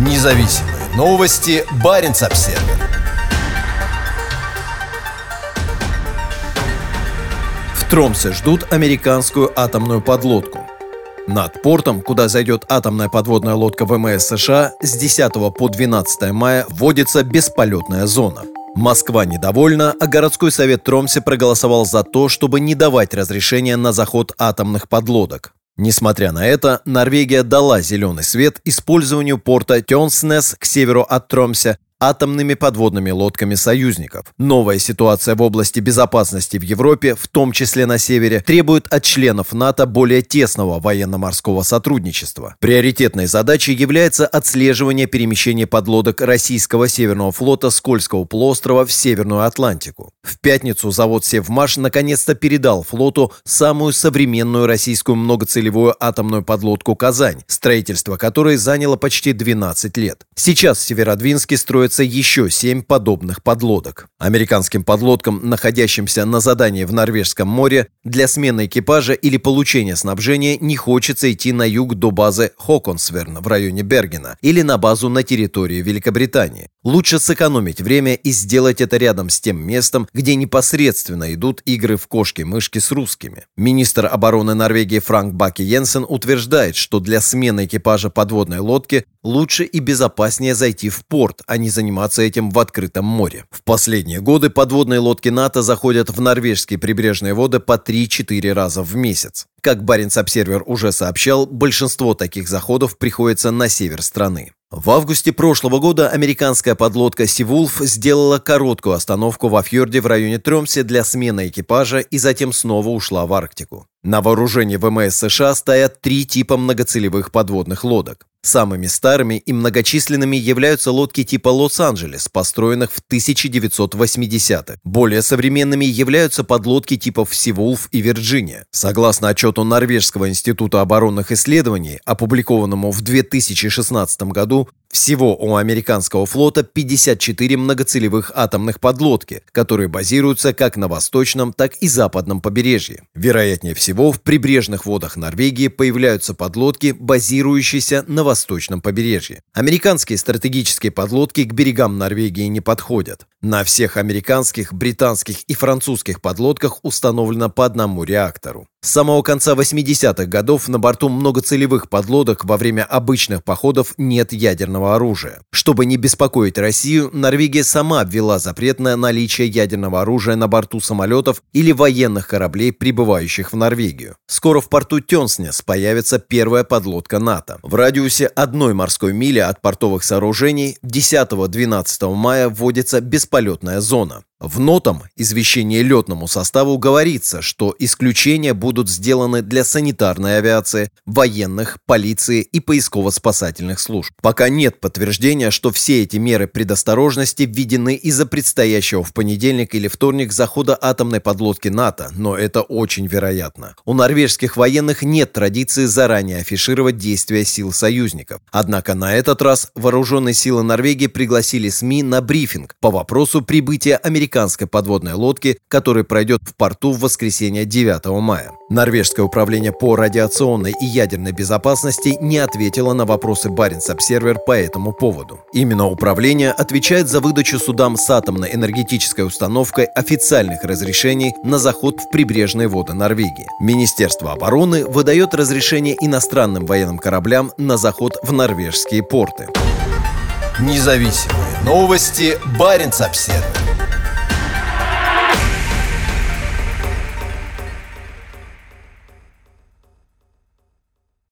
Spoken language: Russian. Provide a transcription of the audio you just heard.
Независимые новости. Барин обсерва В Тромсе ждут американскую атомную подлодку. Над портом, куда зайдет атомная подводная лодка ВМС США, с 10 по 12 мая вводится бесполетная зона. Москва недовольна, а городской совет Тромсе проголосовал за то, чтобы не давать разрешения на заход атомных подлодок. Несмотря на это, Норвегия дала зеленый свет использованию порта Тёнснес к северу от Тромсе атомными подводными лодками союзников. Новая ситуация в области безопасности в Европе, в том числе на севере, требует от членов НАТО более тесного военно-морского сотрудничества. Приоритетной задачей является отслеживание перемещения подлодок российского Северного флота с Кольского полуострова в Северную Атлантику. В пятницу завод «Севмаш» наконец-то передал флоту самую современную российскую многоцелевую атомную подлодку «Казань», строительство которой заняло почти 12 лет. Сейчас в строят строится еще семь подобных подлодок. Американским подлодкам, находящимся на задании в Норвежском море, для смены экипажа или получения снабжения не хочется идти на юг до базы Хоконсверн в районе Бергена или на базу на территории Великобритании. Лучше сэкономить время и сделать это рядом с тем местом, где непосредственно идут игры в кошки-мышки с русскими. Министр обороны Норвегии Франк Баки Йенсен утверждает, что для смены экипажа подводной лодки лучше и безопаснее зайти в порт, а не заниматься этим в открытом море. В последние годы подводные лодки НАТО заходят в норвежские прибрежные воды по 3-4 раза в месяц. Как Баренц-Обсервер уже сообщал, большинство таких заходов приходится на север страны. В августе прошлого года американская подлодка «Сивулф» сделала короткую остановку во фьорде в районе Тромсе для смены экипажа и затем снова ушла в Арктику. На вооружении ВМС США стоят три типа многоцелевых подводных лодок. Самыми старыми и многочисленными являются лодки типа «Лос-Анджелес», построенных в 1980-х. Более современными являются подлодки типов «Сивулф» и «Вирджиния». Согласно отчету Норвежского института оборонных исследований, опубликованному в 2016 году, всего у американского флота 54 многоцелевых атомных подлодки, которые базируются как на восточном, так и западном побережье. Вероятнее всего, в прибрежных водах Норвегии появляются подлодки, базирующиеся на восточном побережье. Американские стратегические подлодки к берегам Норвегии не подходят. На всех американских, британских и французских подлодках установлено по одному реактору. С самого конца 80-х годов на борту многоцелевых подлодок во время обычных походов нет ядерного оружия. Чтобы не беспокоить Россию, Норвегия сама ввела запрет на наличие ядерного оружия на борту самолетов или военных кораблей, прибывающих в Норвегию. Скоро в порту Тёнснес появится первая подлодка НАТО. В радиусе одной морской мили от портовых сооружений 10-12 мая вводится бесполетная зона. В нотам извещения летному составу говорится, что исключения будут сделаны для санитарной авиации, военных, полиции и поисково-спасательных служб. Пока нет подтверждения, что все эти меры предосторожности введены из-за предстоящего в понедельник или вторник захода атомной подлодки НАТО, но это очень вероятно. У норвежских военных нет традиции заранее афишировать действия сил союзников. Однако на этот раз вооруженные силы Норвегии пригласили СМИ на брифинг по вопросу прибытия американских американской подводной лодки, который пройдет в порту в воскресенье 9 мая. Норвежское управление по радиационной и ядерной безопасности не ответило на вопросы Баренц-Обсервер по этому поводу. Именно управление отвечает за выдачу судам с атомной энергетической установкой официальных разрешений на заход в прибрежные воды Норвегии. Министерство обороны выдает разрешение иностранным военным кораблям на заход в норвежские порты. Независимые новости. Баренц-Обсервер.